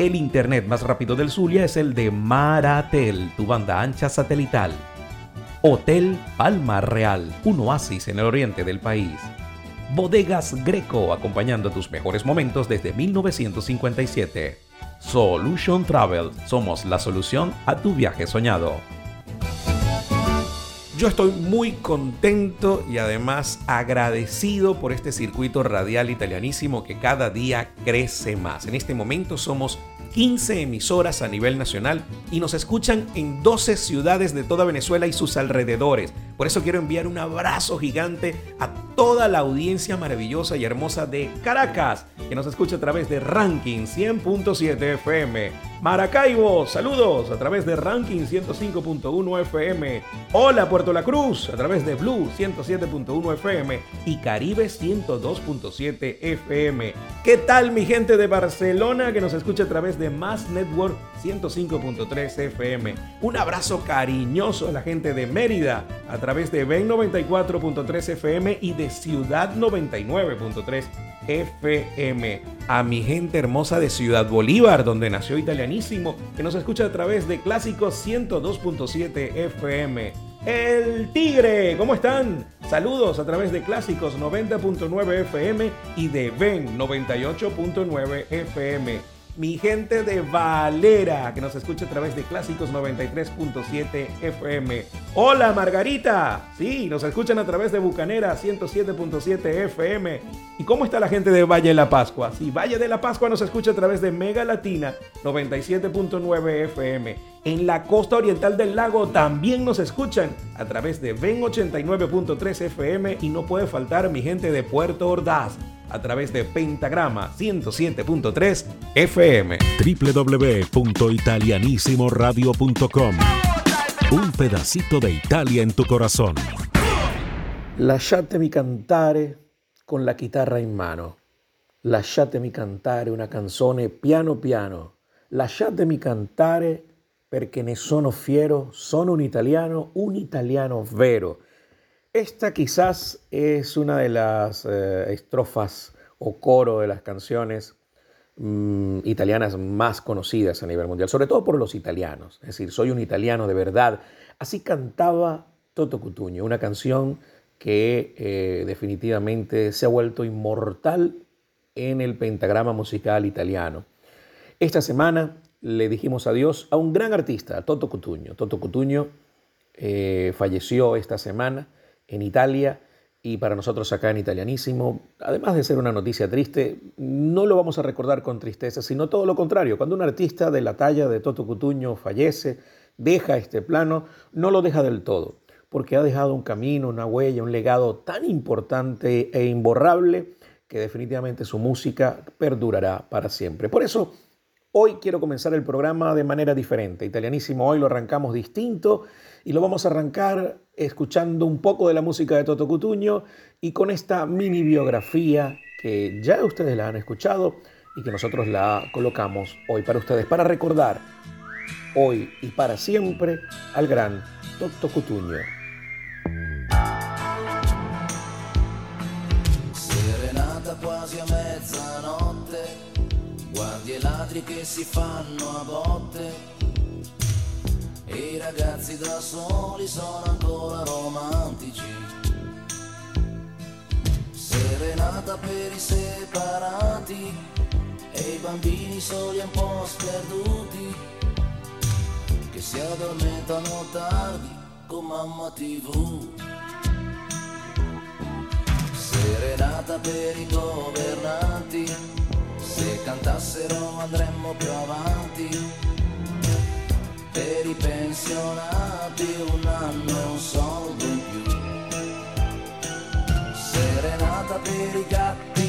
El internet más rápido del Zulia es el de Maratel, tu banda ancha satelital. Hotel Palma Real, un oasis en el oriente del país. Bodegas Greco, acompañando tus mejores momentos desde 1957. Solution Travel, somos la solución a tu viaje soñado. Yo estoy muy contento y además agradecido por este circuito radial italianísimo que cada día crece más. En este momento somos 15 emisoras a nivel nacional y nos escuchan en 12 ciudades de toda Venezuela y sus alrededores. Por eso quiero enviar un abrazo gigante a toda la audiencia maravillosa y hermosa de Caracas, que nos escucha a través de Ranking 100.7 FM. Maracaibo, saludos a través de Ranking 105.1 FM. Hola Puerto La Cruz a través de Blue 107.1 FM y Caribe 102.7 FM. ¿Qué tal mi gente de Barcelona que nos escucha a través de Mass Network 105.3 FM? Un abrazo cariñoso a la gente de Mérida a través de Ben 94.3 FM y de Ciudad 99.3 FM. A mi gente hermosa de Ciudad Bolívar, donde nació Italianísimo, que nos escucha a través de Clásicos 102.7 FM. El Tigre, ¿cómo están? Saludos a través de Clásicos 90.9 FM y de Ben 98.9 FM mi gente de Valera, que nos escucha a través de Clásicos 93.7 FM. Hola Margarita, sí, nos escuchan a través de Bucanera 107.7 FM. ¿Y cómo está la gente de Valle de la Pascua? Sí, Valle de la Pascua nos escucha a través de Mega Latina 97.9 FM. En la costa oriental del lago también nos escuchan a través de Ven 89.3 FM y no puede faltar mi gente de Puerto Ordaz a través de Pentagrama 107.3 FM. www.italianissimoradio.com Un pedacito de Italia en tu corazón. Lasciatemi cantare con la chitarra in mano. Lasciatemi cantare una canzone piano piano. Lasciatemi cantare perché ne sono fiero, sono un italiano, un italiano vero. Esta quizás es una de las eh, estrofas o coro de las canciones mm, italianas más conocidas a nivel mundial, sobre todo por los italianos. Es decir, soy un italiano de verdad. Así cantaba Toto Cutugno, una canción que eh, definitivamente se ha vuelto inmortal en el pentagrama musical italiano. Esta semana le dijimos adiós a un gran artista, Toto Cutugno. Toto Cutugno eh, falleció esta semana en Italia y para nosotros acá en Italianísimo, además de ser una noticia triste, no lo vamos a recordar con tristeza, sino todo lo contrario. Cuando un artista de la talla de Toto Cutuño fallece, deja este plano, no lo deja del todo, porque ha dejado un camino, una huella, un legado tan importante e imborrable que definitivamente su música perdurará para siempre. Por eso, hoy quiero comenzar el programa de manera diferente. Italianísimo hoy lo arrancamos distinto y lo vamos a arrancar escuchando un poco de la música de Toto Cutuño y con esta mini biografía que ya ustedes la han escuchado y que nosotros la colocamos hoy para ustedes, para recordar hoy y para siempre al gran Toto Cutuño. I ragazzi da soli sono ancora romantici. Serenata per i separati e i bambini soli un po' sperduti che si addormentano tardi con mamma tv. Serenata per i governanti, se cantassero andremmo più avanti per i pensionati un anno e un soldo in più. Serenata per i gatti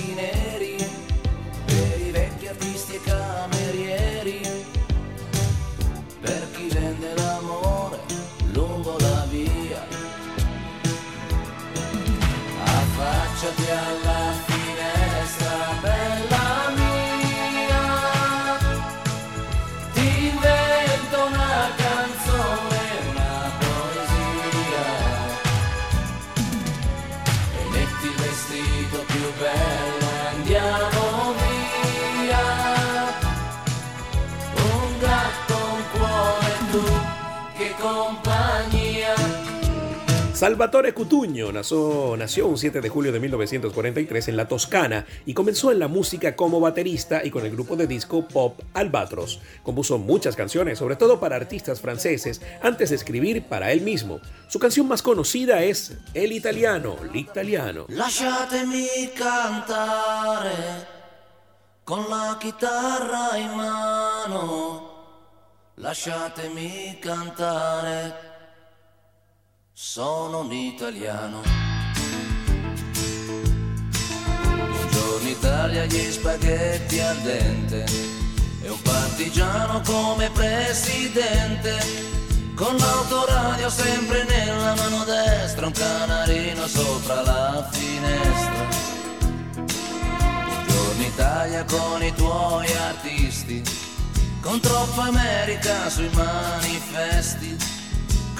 Salvatore Cutuño nació, nació un 7 de julio de 1943 en la Toscana y comenzó en la música como baterista y con el grupo de disco pop Albatros. Compuso muchas canciones, sobre todo para artistas franceses, antes de escribir para él mismo. Su canción más conocida es El Italiano, l'Italiano. Lasciatemi cantare con la chitarra in mano, lasciatemi cantare, sono un italiano. Buongiorno Italia, gli spaghetti al dente, e un partigiano come presidente, con l'autoradio sempre nella mano destra, un canarino sopra la finestra. Italia con i tuoi artisti, con troppa America sui manifesti,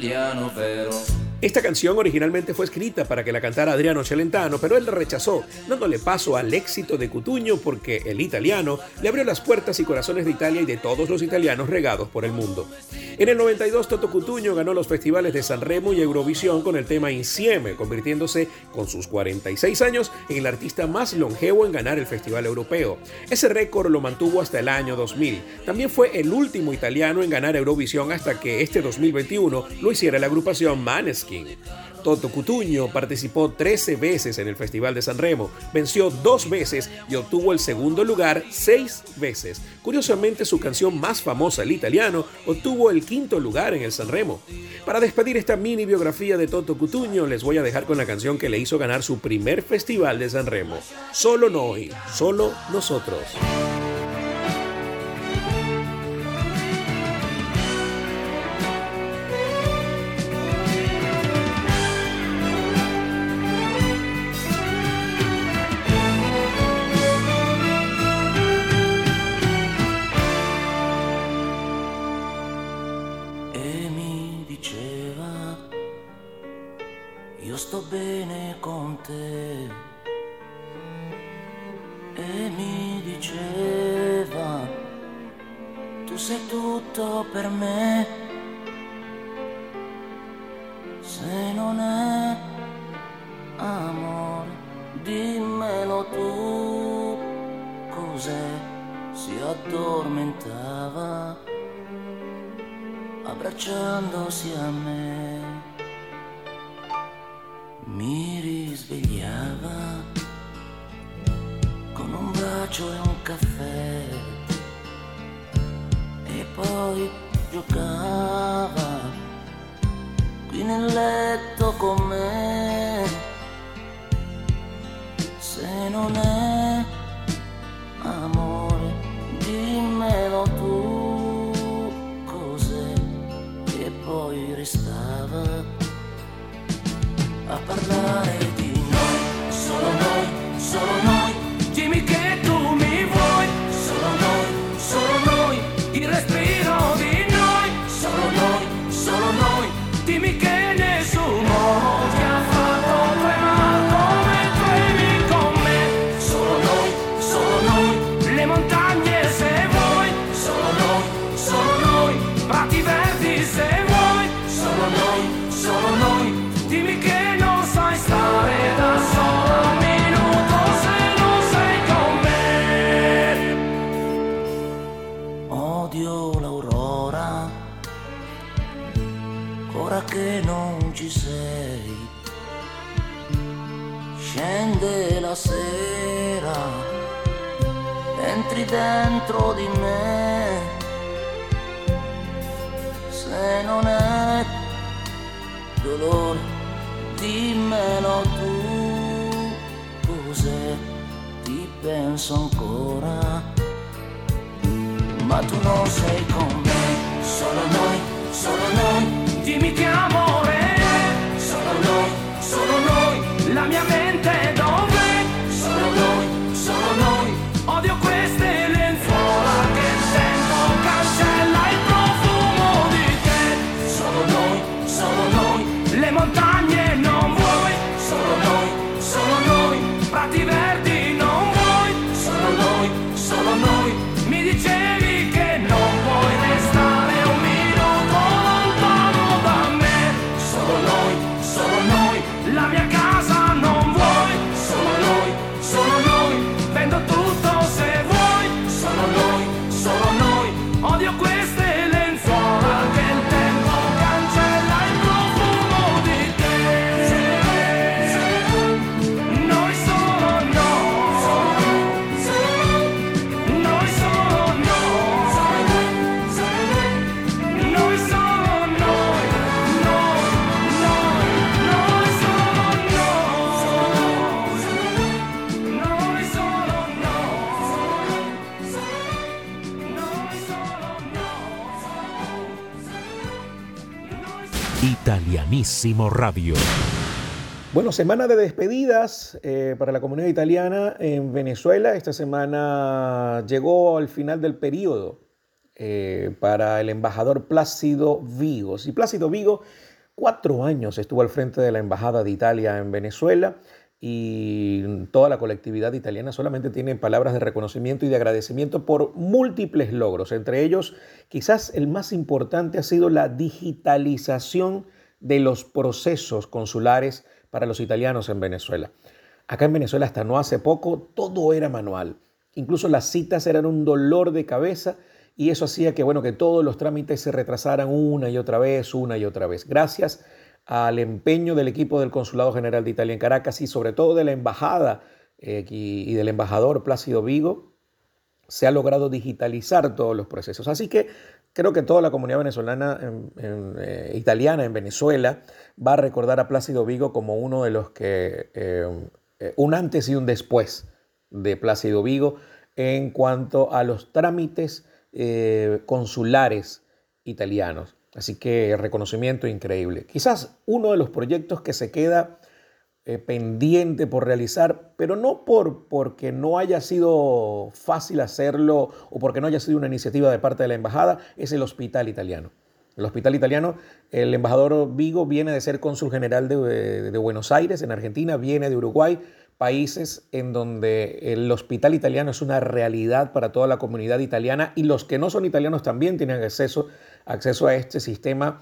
italiano vero. Esta canción originalmente fue escrita para que la cantara Adriano Celentano, pero él la rechazó, dándole paso al éxito de Cutuño porque el italiano le abrió las puertas y corazones de Italia y de todos los italianos regados por el mundo. En el 92 Toto Cutuño ganó los festivales de San Remo y Eurovisión con el tema Insieme, convirtiéndose con sus 46 años en el artista más longevo en ganar el Festival Europeo. Ese récord lo mantuvo hasta el año 2000. También fue el último italiano en ganar Eurovisión hasta que este 2021 lo hiciera la agrupación Maneskin. Toto Cutuño participó 13 veces en el Festival de San Remo, venció dos veces y obtuvo el segundo lugar seis veces. Curiosamente, su canción más famosa, el italiano, obtuvo el quinto lugar en el San Remo. Para despedir esta mini biografía de Toto Cutuño, les voy a dejar con la canción que le hizo ganar su primer Festival de San Remo. Solo Noi, solo nosotros. si addormentava abbracciandosi a me. Mi risvegliava con un bacio e un caffè e poi giocava qui nel letto con me. se non è dolore dimmelo tu cos'è ti penso ancora. Ma tu non sei con me. Solo noi solo noi dimmi che amore. Solo noi solo noi la mia mente Radio. Bueno, semana de despedidas eh, para la comunidad italiana en Venezuela. Esta semana llegó al final del periodo eh, para el embajador Plácido Vigo. Y Plácido Vigo, cuatro años estuvo al frente de la Embajada de Italia en Venezuela y toda la colectividad italiana solamente tiene palabras de reconocimiento y de agradecimiento por múltiples logros. Entre ellos, quizás el más importante ha sido la digitalización de los procesos consulares para los italianos en Venezuela. Acá en Venezuela hasta no hace poco todo era manual. Incluso las citas eran un dolor de cabeza y eso hacía que, bueno, que todos los trámites se retrasaran una y otra vez, una y otra vez. Gracias al empeño del equipo del Consulado General de Italia en Caracas y sobre todo de la embajada eh, y del embajador Plácido Vigo, se ha logrado digitalizar todos los procesos. Así que Creo que toda la comunidad venezolana, eh, italiana en Venezuela, va a recordar a Plácido Vigo como uno de los que, eh, eh, un antes y un después de Plácido Vigo en cuanto a los trámites consulares italianos. Así que reconocimiento increíble. Quizás uno de los proyectos que se queda eh, pendiente por realizar, pero no por, porque no haya sido fácil hacerlo o porque no haya sido una iniciativa de parte de la embajada, es el hospital italiano. El hospital italiano, el embajador Vigo viene de ser cónsul general de, de Buenos Aires, en Argentina, viene de Uruguay, países en donde el hospital italiano es una realidad para toda la comunidad italiana y los que no son italianos también tienen acceso, acceso a este sistema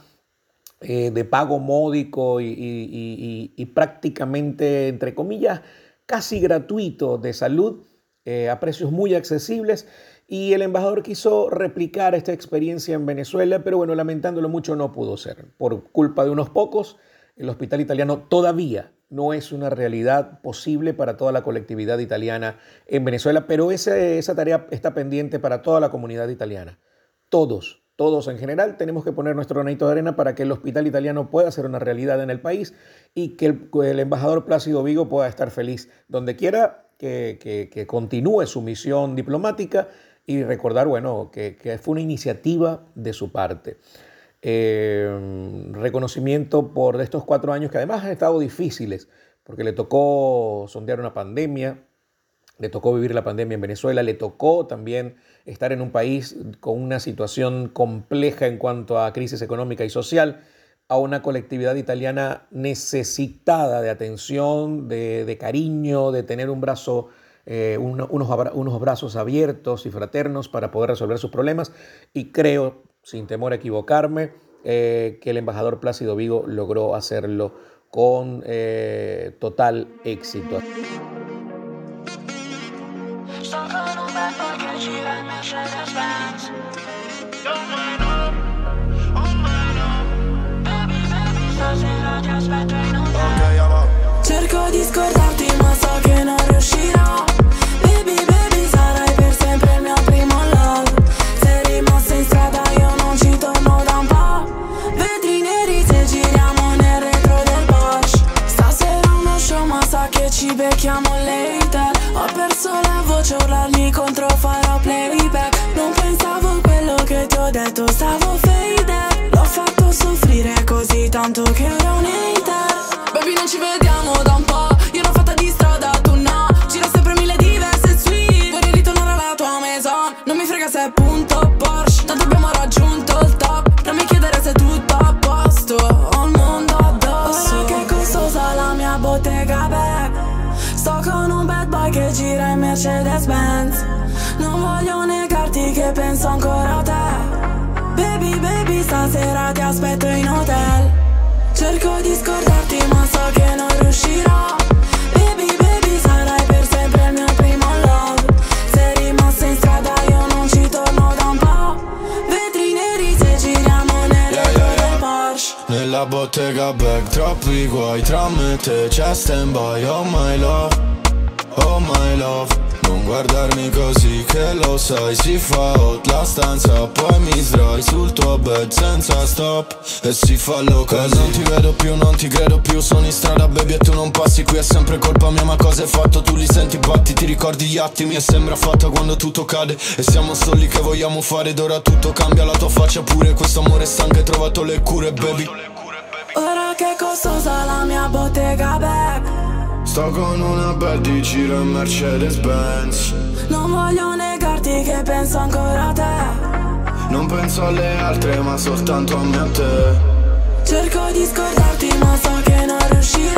eh, de pago módico y, prácticamente, entre comillas, casi gratuito de salud eh, a precios muy accesibles. Y el embajador quiso replicar esta experiencia en Venezuela, pero bueno, lamentándolo mucho no pudo ser. Por culpa de unos pocos, el hospital italiano todavía no es una realidad posible para toda la colectividad italiana en Venezuela, pero esa tarea está pendiente para toda la comunidad italiana. Todos, todos en general tenemos que poner nuestro granito de arena para que el hospital italiano pueda ser una realidad en el país y que el, embajador Plácido Vigo pueda estar feliz donde quiera, que, continúe su misión diplomática y recordar, bueno, que, fue una iniciativa de su parte. Eh, reconocimiento por estos cuatro años que además han estado difíciles, porque le tocó sondear una pandemia, le tocó vivir la pandemia en Venezuela, le tocó también estar en un país con una situación compleja en cuanto a crisis económica y social, a una colectividad italiana necesitada de atención, de, cariño, de tener un brazo, eh, unos, unos brazos abiertos y fraternos para poder resolver sus problemas. Y creo, sin temor a equivocarme, eh, que el embajador Plácido Vigo logró hacerlo con eh, total éxito. Cerco di scordarti quanto stavo fade L'ho fatto soffrire così tanto che ero un hater Baby non ci vediamo da un po' Io l'ho fatta di strada, tu no. Gira sempre mille diverse suite Vorrei ritornare alla tua maison. Non mi frega se è punto Porsche Tanto abbiamo raggiunto il top. Non mi chiedere se è tutto a posto Ho il mondo addosso. Ora che è costosa la mia bottega, babe Sto con un bad boy che gira in Mercedes-Benz. Non voglio negarti che penso ancora Baby baby stasera ti aspetto in hotel. Cerco di scordarti ma so che non riuscirò. Baby baby sarai per sempre il mio primo love. Sei rimasto in strada io non ci torno da un po' Vetri neri se giriamo nel Yeah, yeah, yeah. del Porsche. Nella bottega bag troppi guai Tra me te c'è stand by Oh my love, oh my love Non guardarmi così che lo sai Si fa hot la stanza Poi mi sdrai sul tuo bed senza stop. E si fa loca E non ti vedo più, non ti credo più Sono in strada baby e tu non passi Qui è sempre colpa mia ma cosa hai fatto? Tu li senti batti, ti ricordi gli attimi E sembra fatta quando tutto cade. E siamo soli che vogliamo fare Ed ora tutto cambia, la tua faccia pure Questo amore stanco hai trovato le cure baby. Ora che costosa la mia bottega bag Sto con una bad di giro in Mercedes Benz Non voglio negarti che penso ancora a te. Non penso alle altre ma soltanto a me e a te. Cerco di scordarti ma so che non riuscirò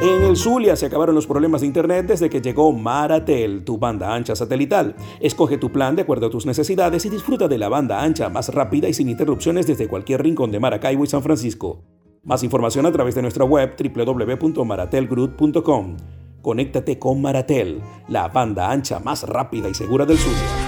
En el Zulia se acabaron los problemas de internet desde que llegó Maratel, tu banda ancha satelital. Escoge tu plan de acuerdo a tus necesidades y disfruta de la banda ancha más rápida y sin interrupciones desde cualquier rincón de Maracaibo y San Francisco. Más información a través de nuestra web www.maratelgroup.com. Conéctate con Maratel, la banda ancha más rápida y segura del Zulia.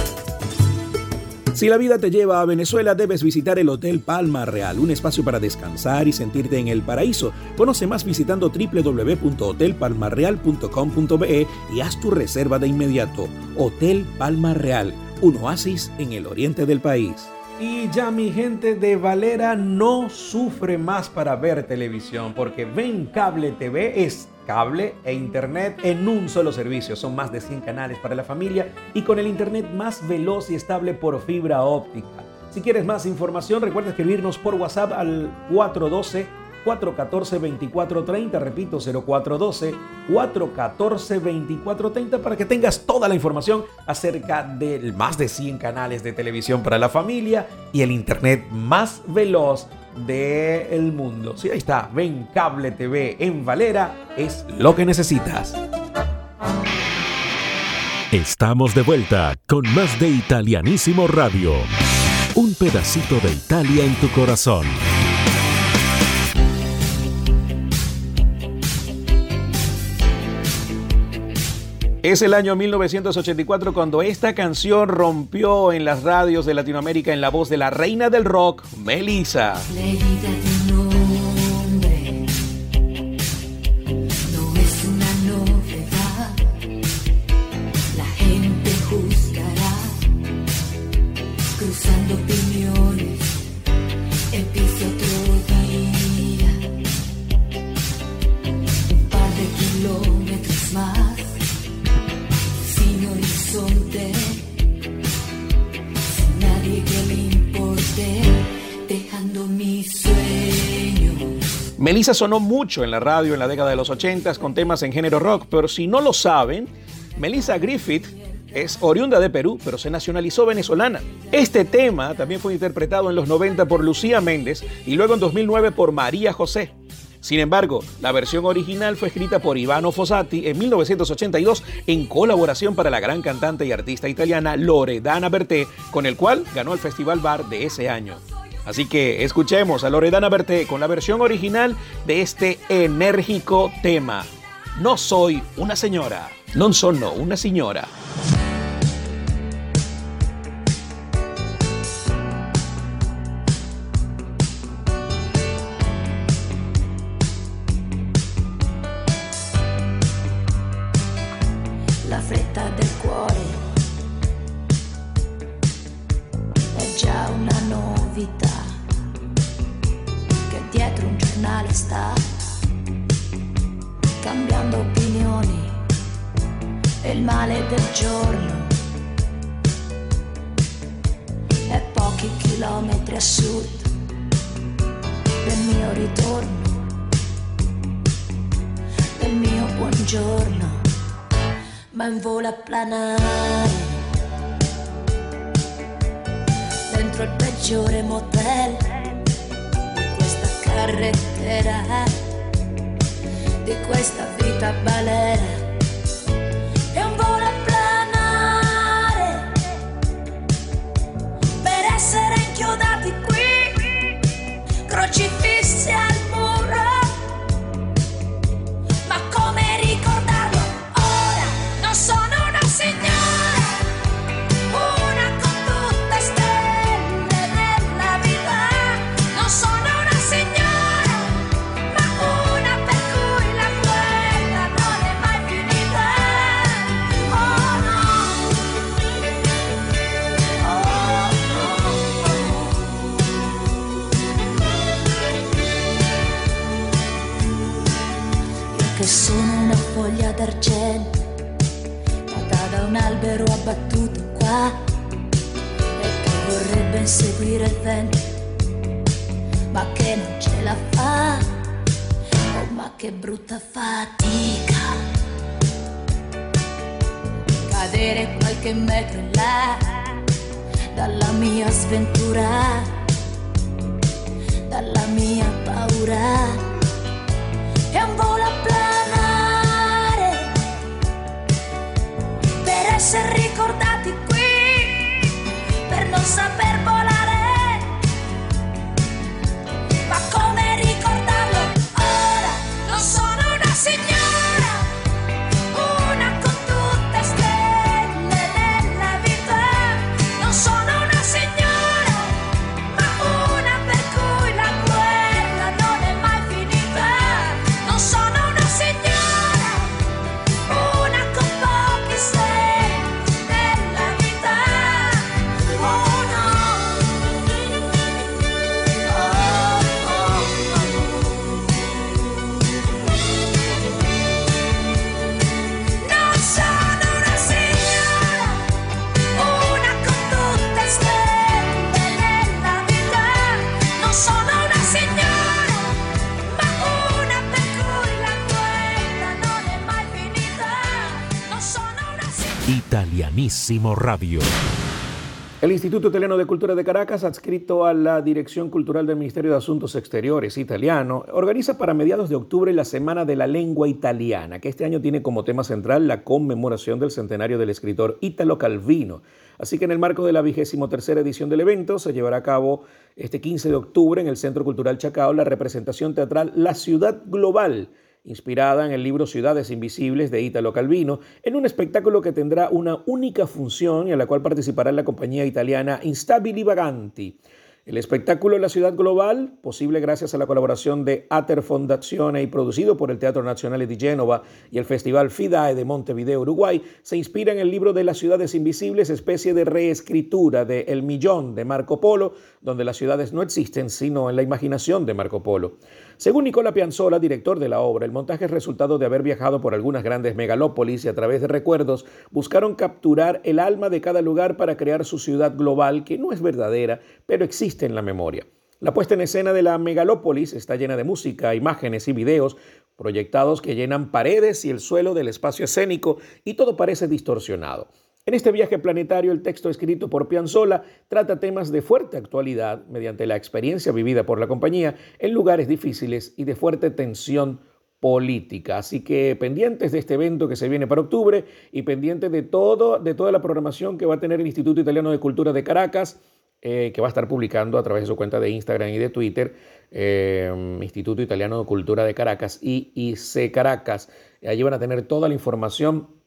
Si la vida te lleva a Venezuela, debes visitar el Hotel Palma Real, un espacio para descansar y sentirte en el paraíso. Conoce más visitando www.hotelpalmarreal.com.be y haz tu reserva de inmediato. Hotel Palma Real, un oasis en el oriente del país. Y ya mi gente de Valera no sufre más para ver televisión, porque Ven Cable TV es cable e internet en un solo servicio. Son más de 100 canales para la familia y con el internet más veloz y estable por fibra óptica. Si quieres más información, recuerda escribirnos por WhatsApp al 412 414-2430, repito, 0412-414-2430 para que tengas toda la información acerca de más de 100 canales de televisión para la familia y el internet más veloz del mundo. Sí, ahí está, ven Cable TV en Valera, es lo que necesitas. Estamos de vuelta con más de Italianísimo Radio. Un pedacito de Italia en tu corazón. Es el año 1984 cuando esta canción rompió en las radios de Latinoamérica en la voz de la reina del rock, Melissa. Melissa sonó mucho en la radio en la década de los 80 con temas en género rock, pero si no lo saben, Melissa Griffith es oriunda de Perú, pero se nacionalizó venezolana. Este tema también fue interpretado en los 90 por Lucía Méndez y luego en 2009 por María José. Sin embargo, la versión original fue escrita por Ivano Fossati en 1982 en colaboración para la gran cantante y artista italiana Loredana Berté, con el cual ganó el Festival Bar de ese año. Así que escuchemos a Loredana Berté con la versión original de este enérgico tema. No soy una señora, non sono una señora. Radio. El Instituto Italiano de Cultura de Caracas, adscrito a la Dirección Cultural del Ministerio de Asuntos Exteriores italiano, organiza para mediados de octubre la Semana de la Lengua Italiana, que este año tiene como tema central la conmemoración del centenario del escritor Italo Calvino. Así que en el marco de la vigésimo tercera edición del evento se llevará a cabo este 15 de octubre en el Centro Cultural Chacao la representación teatral La Ciudad Global inspirada en el libro Ciudades Invisibles de Italo Calvino, en un espectáculo que tendrá una única función y en la cual participará la compañía italiana Instabili Vaganti. El espectáculo La Ciudad Global, posible gracias a la colaboración de Ater Fondazione y producido por el Teatro Nacional de Génova y el Festival FIDAE de Montevideo, Uruguay, se inspira en el libro de las ciudades invisibles, especie de reescritura de El Millón de Marco Polo, donde las ciudades no existen sino en la imaginación de Marco Polo. Según Nicola Pianzola, director de la obra, el montaje es resultado de haber viajado por algunas grandes megalópolis y a través de recuerdos buscaron capturar el alma de cada lugar para crear su ciudad global, que no es verdadera, pero existe en la memoria. La puesta en escena de la megalópolis está llena de música, imágenes y videos proyectados que llenan paredes y el suelo del espacio escénico y todo parece distorsionado. En este viaje planetario, el texto escrito por Piazzolla trata temas de fuerte actualidad mediante la experiencia vivida por la compañía en lugares difíciles y de fuerte tensión política. Así que pendientes de este evento que se viene para octubre y pendientes de, todo, de toda la programación que va a tener el Instituto Italiano de Cultura de Caracas, eh, que va a estar publicando a través de su cuenta de Instagram y de Twitter, eh, Instituto Italiano de Cultura de Caracas, IIC Caracas. Allí van a tener toda la información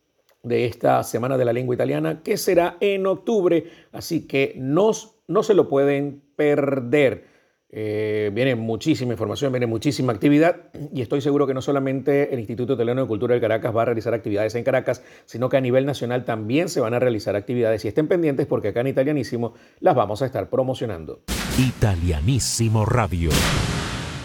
de esta Semana de la Lengua Italiana, que será en octubre, así que no, no se lo pueden perder. Eh, viene muchísima información, viene muchísima actividad y estoy seguro que no solamente el Instituto Italiano de Cultura de Caracas va a realizar actividades en Caracas, sino que a nivel nacional también se van a realizar actividades y estén pendientes porque acá en Italianísimo las vamos a estar promocionando. Italianísimo Radio.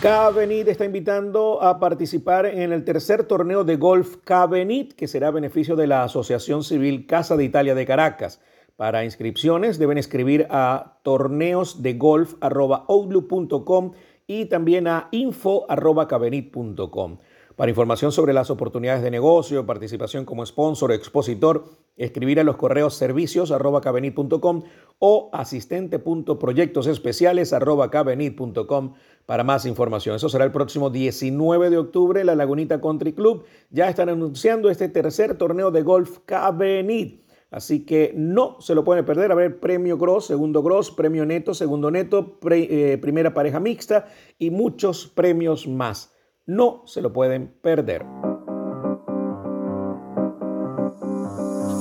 Cabenit está invitando a participar en el tercer torneo de golf Cabenit, que será a beneficio de la Asociación Civil Casa de Italia de Caracas. Para inscripciones deben escribir a torneosdegolf.outlook.com y también a info.cabenit.com. Para información sobre las oportunidades de negocio, participación como sponsor o expositor, escribir a los correos servicios.cabenit.com o asistente.proyectosespeciales.cabenit.com para más información. Eso será el próximo 19 de octubre. La Lagunita Country Club ya están anunciando este tercer torneo de golf Cabenit. Así que no se lo pueden perder. A ver, premio Gross, segundo Gross, premio Neto, segundo Neto, eh, primera pareja mixta y muchos premios más. No se lo pueden perder.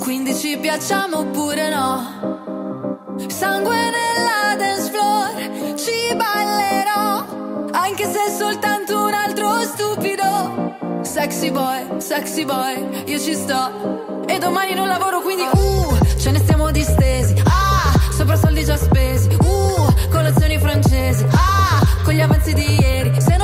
Quindi ci piacciamo anche se è soltanto un altro stupido. Sexy boy, sexy boy, io ci sto. E domani non lavoro quindi uh, ce ne stiamo distesi. Ah, sopra soldi già spesi. Uh, colazioni francesi. Ah, con gli avanzi di ieri. Se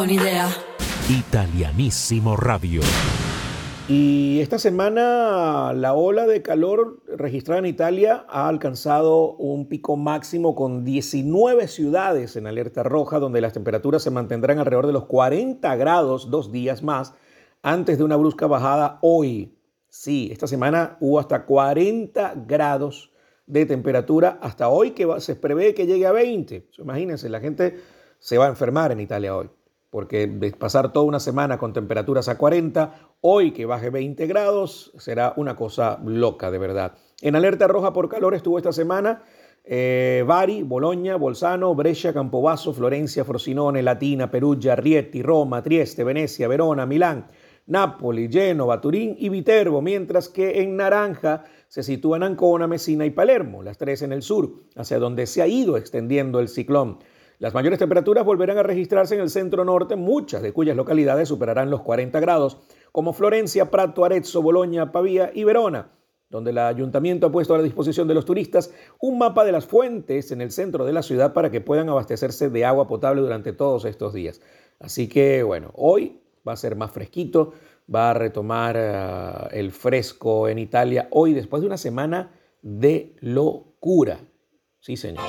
un'idea. Italianissimo Radio. Y esta semana la ola de calor registrada en Italia ha alcanzado un pico máximo con 19 ciudades en alerta roja, donde las temperaturas se mantendrán alrededor de los 40 grados dos días más, antes de una brusca bajada hoy. Sí, esta semana hubo hasta 40 grados de temperatura hasta hoy, que se prevé que llegue a 20. Imagínense, la gente se va a enfermar en Italia hoy porque pasar toda una semana con temperaturas a 40, hoy que baje 20 grados, será una cosa loca de verdad. En alerta roja por calor estuvo esta semana eh, Bari, Bologna, Bolzano, Brescia, Campobasso, Florencia, Frosinone, Latina, Perugia, Rieti, Roma, Trieste, Venecia, Verona, Milán, Nápoles, Génova, Turín y Viterbo, mientras que en naranja se sitúan Ancona, Messina y Palermo, las tres en el sur, hacia donde se ha ido extendiendo el ciclón. Las mayores temperaturas volverán a registrarse en el centro norte, muchas de cuyas localidades superarán los 40 grados, como Florencia, Prato, Arezzo, Boloña, Pavía y Verona, donde el ayuntamiento ha puesto a la disposición de los turistas un mapa de las fuentes en el centro de la ciudad para que puedan abastecerse de agua potable durante todos estos días. Así que bueno, hoy va a ser más fresquito, va a retomar uh, el fresco en Italia, hoy después de una semana de locura. Sí, señor.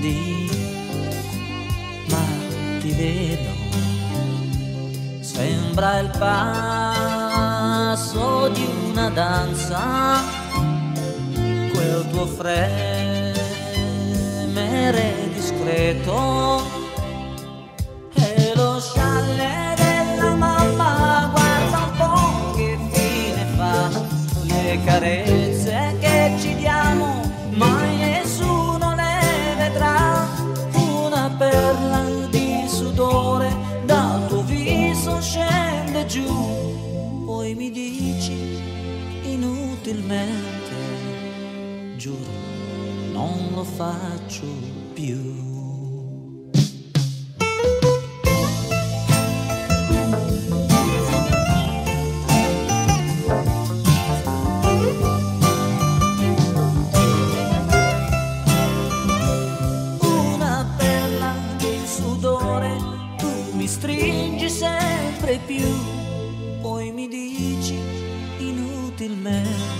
Nascondi, ma ti vedo, sembra il passo di una danza, quel tuo fremere discreto e lo scialle della mamma, guarda un po' che fine fa le carezze gentilmente, giuro, non lo faccio più. più, poi mi dici inutilmente.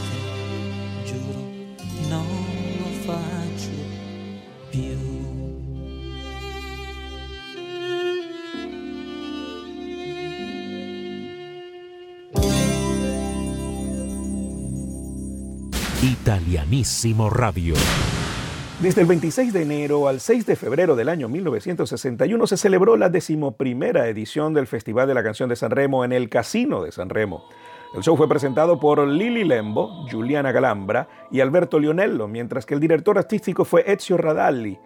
Radio. Desde el 26 de enero al 6 de febrero del año 1961 se celebró la decimoprimera edición del Festival de la Canción de San Remo en el Casino de San Remo. El show fue presentado por Lili Lembo, Giuliana Galambra y Alberto Lionello, mientras que el director artístico fue Ezio Radalli.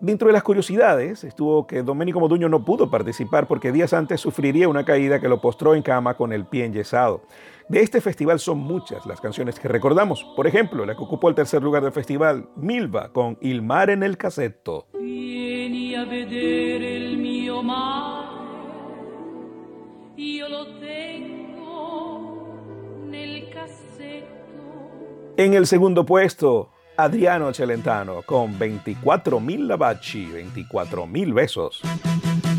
Dentro de las curiosidades estuvo que Domenico Moduño no pudo participar porque días antes sufriría una caída que lo postró en cama con el pie enyesado. De este festival son muchas las canciones que recordamos. Por ejemplo, la que ocupó el tercer lugar del festival, Milva, con Il mare nel cassetto. Vieni a vedere il mio mare, io lo tengo nel cassetto. En el segundo puesto, Adriano Celentano con 24.000 baci, 24.000 besos.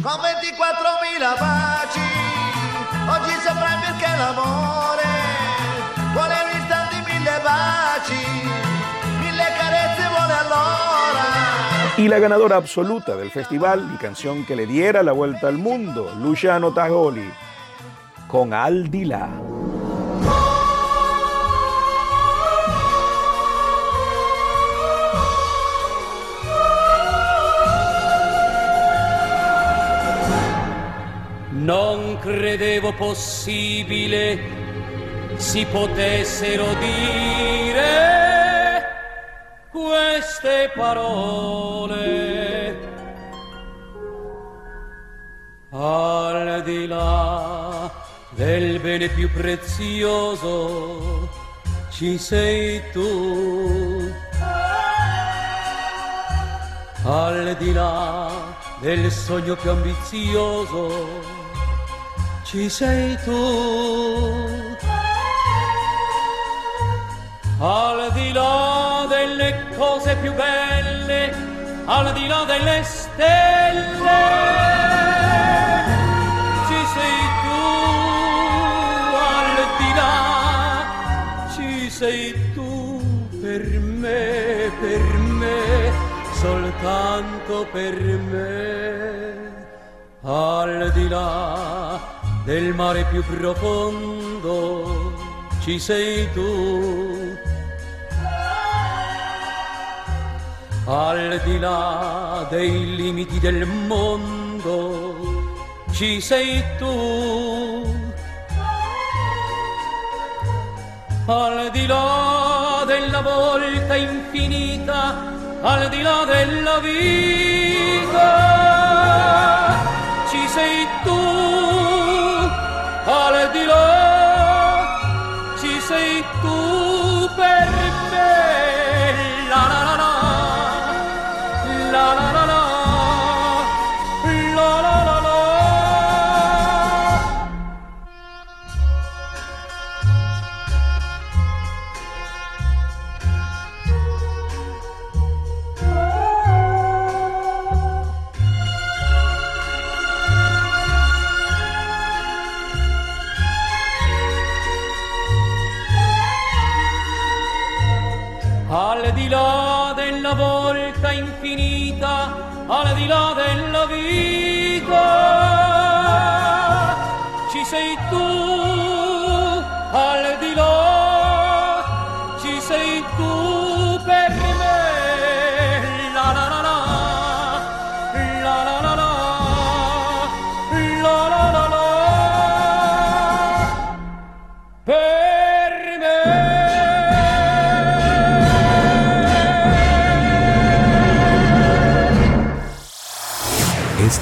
Con 24.000 baci, oggi saprai perché l'amore vuole in istanti mille baci, mille carezze vuole allora. Y la ganadora absoluta del festival y canción que le diera la vuelta al mundo, Luciano Tajoli, con Al credevo possibile si potessero dire queste parole. Al di là del bene più prezioso ci sei tu. Al di là del sogno più ambizioso ci sei tu. Al di là delle cose più belle, al di là delle stelle, ci sei tu. Al di là ci sei tu per me, per me, soltanto per me. Al di là del mare più profondo ci sei tu. Al di là dei limiti del mondo ci sei tu. Al di là della volta infinita, al di là della vita, ci sei tu Alle di loro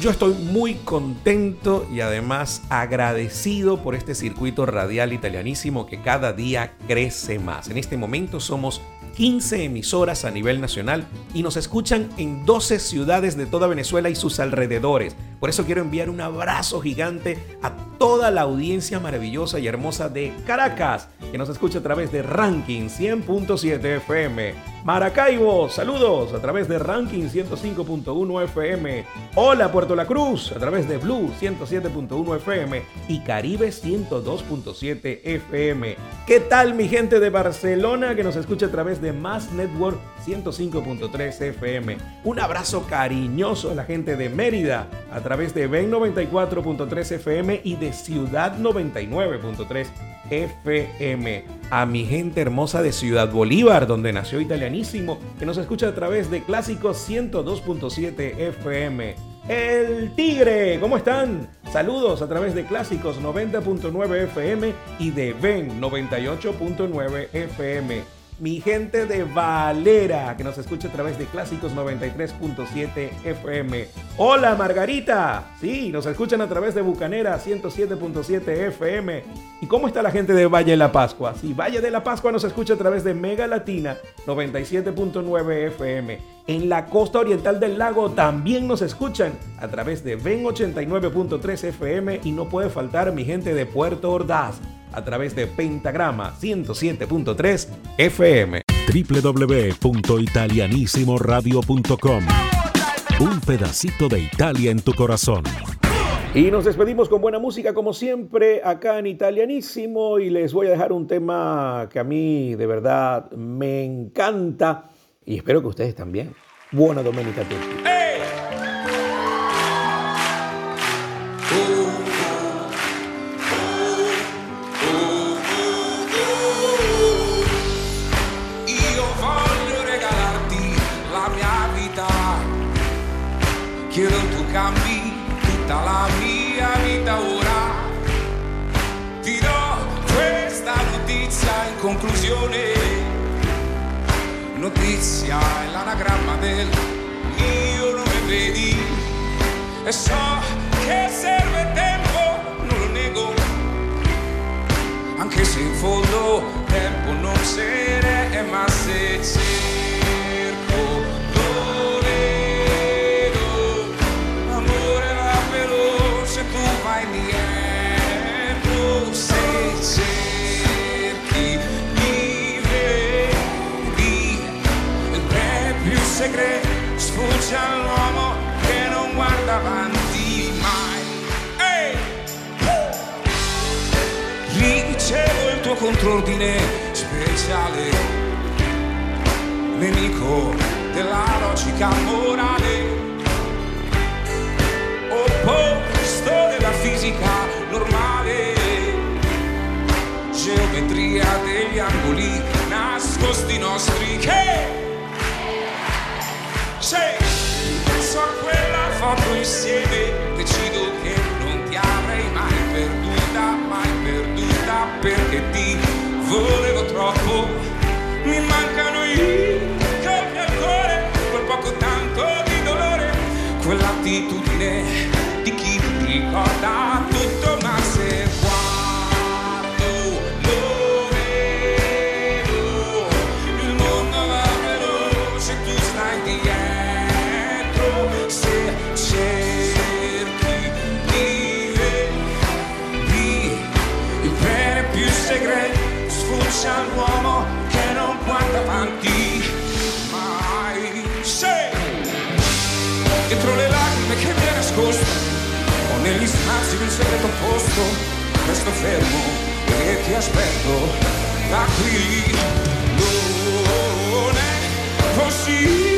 Yo estoy muy contento y además agradecido por este circuito radial italianísimo que cada día crece más. En este momento somos 15 emisoras a nivel nacional y nos escuchan en 12 ciudades de toda Venezuela y sus alrededores. Por eso quiero enviar un abrazo gigante a toda la audiencia maravillosa y hermosa de Caracas, que nos escucha a través de Ranking 100.7 FM. Maracaibo, saludos a través de Ranking 105.1 FM. Hola Puerto La Cruz, a través de Blue 107.1 FM y Caribe 102.7 FM. ¿Qué tal mi gente de Barcelona que nos escucha a través de Mass Network 105.3 FM? Un abrazo cariñoso a la gente de Mérida a través de Ben 94.3 FM y de Ciudad 99.3 FM. A mi gente hermosa de Ciudad Bolívar, donde nació Italianísimo, que nos escucha a través de Clásicos 102.7 FM. El Tigre, ¿cómo están? Saludos a través de Clásicos 90.9 FM y de Ben 98.9 FM mi gente de Valera, que nos escucha a través de Clásicos 93.7 FM. Hola Margarita, sí, nos escuchan a través de Bucanera 107.7 FM. ¿Y cómo está la gente de Valle de la Pascua? Sí, Valle de la Pascua nos escucha a través de Mega Latina 97.9 FM. En la costa oriental del lago también nos escuchan a través de Ven 89.3 FM y no puede faltar mi gente de Puerto Ordaz a través de Pentagrama 107.3 FM. www.italianissimoradio.com Un pedacito de Italia en tu corazón. Y nos despedimos con buena música como siempre acá en Italianísimo y les voy a dejar un tema que a mí de verdad me encanta y espero que ustedes también. Buona domenica a tutti. Chiedo tu cambi tutta la mia vita ora. Ti do questa notizia in conclusione. Notizia è l'anagramma del mio nome, vedi? E so che serve tempo, non lo nego anche se in fondo tempo non se ne è, ma se cerco sfugge all'uomo che non guarda avanti mai. Ehi! ricevo il tuo contrordine speciale, nemico della logica morale, opposto della fisica normale, geometria degli angoli nascosti nostri. Che? Quella foto insieme decido che non ti avrei mai perduta mai perduta perché ti volevo troppo. Mi mancano i colpi al cuore quel poco tanto di dolore quell'attitudine di chi ricorda tutto sfugge all'uomo che non guarda avanti mai. Sei dietro le lacrime che mi hai nascosto o negli spazi di un segreto posto resto fermo e ti aspetto da qui. Non è possibile